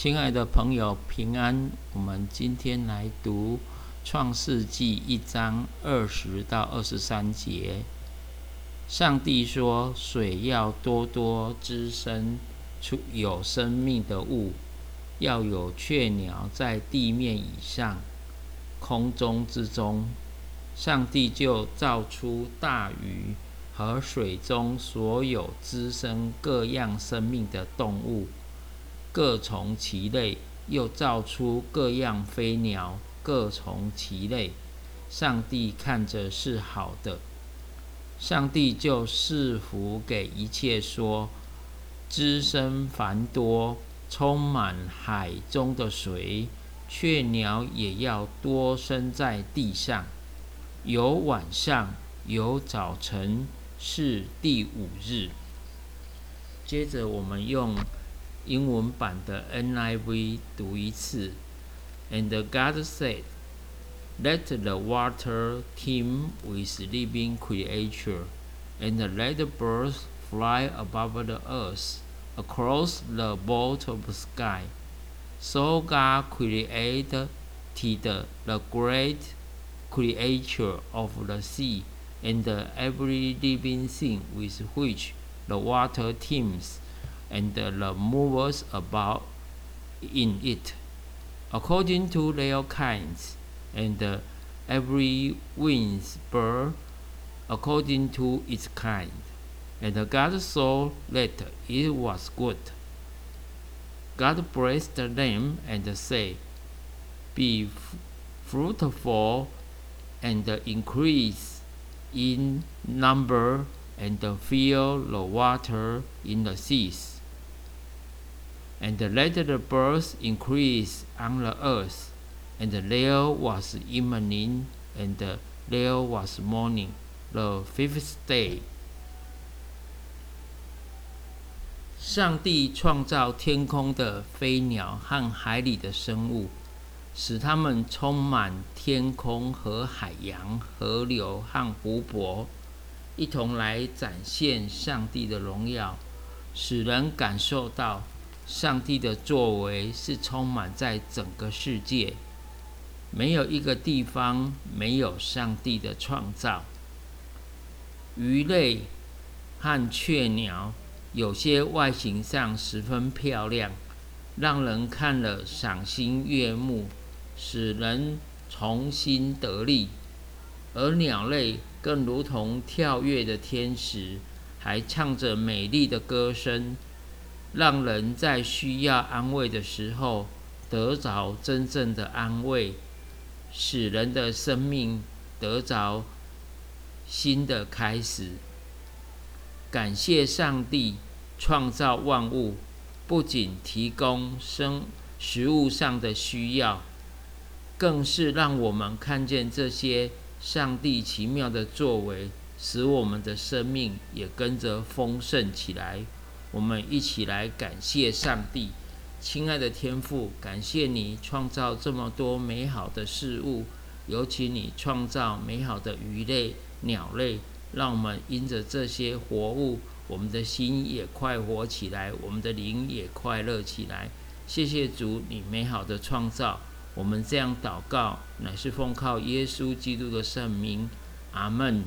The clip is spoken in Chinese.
亲爱的朋友，平安！我们今天来读《创世纪》一章二十到二十三节。上帝说：“水要多多滋生出有生命的物，要有雀鸟在地面以上、空中之中。”上帝就造出大鱼和水中所有滋生各样生命的动物。各从其类，又造出各样飞鸟，各从其类。上帝看着是好的。上帝就赐福给一切，说：滋生繁多，充满海中的水，雀鸟也要多生在地上。有晚上，有早晨，是第五日。接着，我们用。英文版的 NIV 读一次。And God said, Let the water teem with living creature, and let the birds fly above the earth, across the vault of the sky. So God created the great creature of the sea, and every living thing with which the water teems and the movers about in it, according to their kinds, and every winged bird according to its kind. And God saw that it was good. God blessed them and said, Be fruitful and increase in number and fill the water in the seas and let the birds increase on the earth. And there was evening, and there was morning, the fifth day. 上帝创造天空的飞鸟和海里的生物，使它们充满天空和海洋、河流和湖泊，一同来展现上帝的荣耀，使人感受到。上帝的作为是充满在整个世界，没有一个地方没有上帝的创造。鱼类和雀鸟有些外形上十分漂亮，让人看了赏心悦目，使人重新得力；而鸟类更如同跳跃的天使，还唱着美丽的歌声。让人在需要安慰的时候得着真正的安慰，使人的生命得着新的开始。感谢上帝创造万物，不仅提供生食物上的需要，更是让我们看见这些上帝奇妙的作为，使我们的生命也跟着丰盛起来。我们一起来感谢上帝，亲爱的天父，感谢你创造这么多美好的事物，尤其你创造美好的鱼类、鸟类，让我们因着这些活物，我们的心也快活起来，我们的灵也快乐起来。谢谢主，你美好的创造。我们这样祷告，乃是奉靠耶稣基督的圣名，阿门。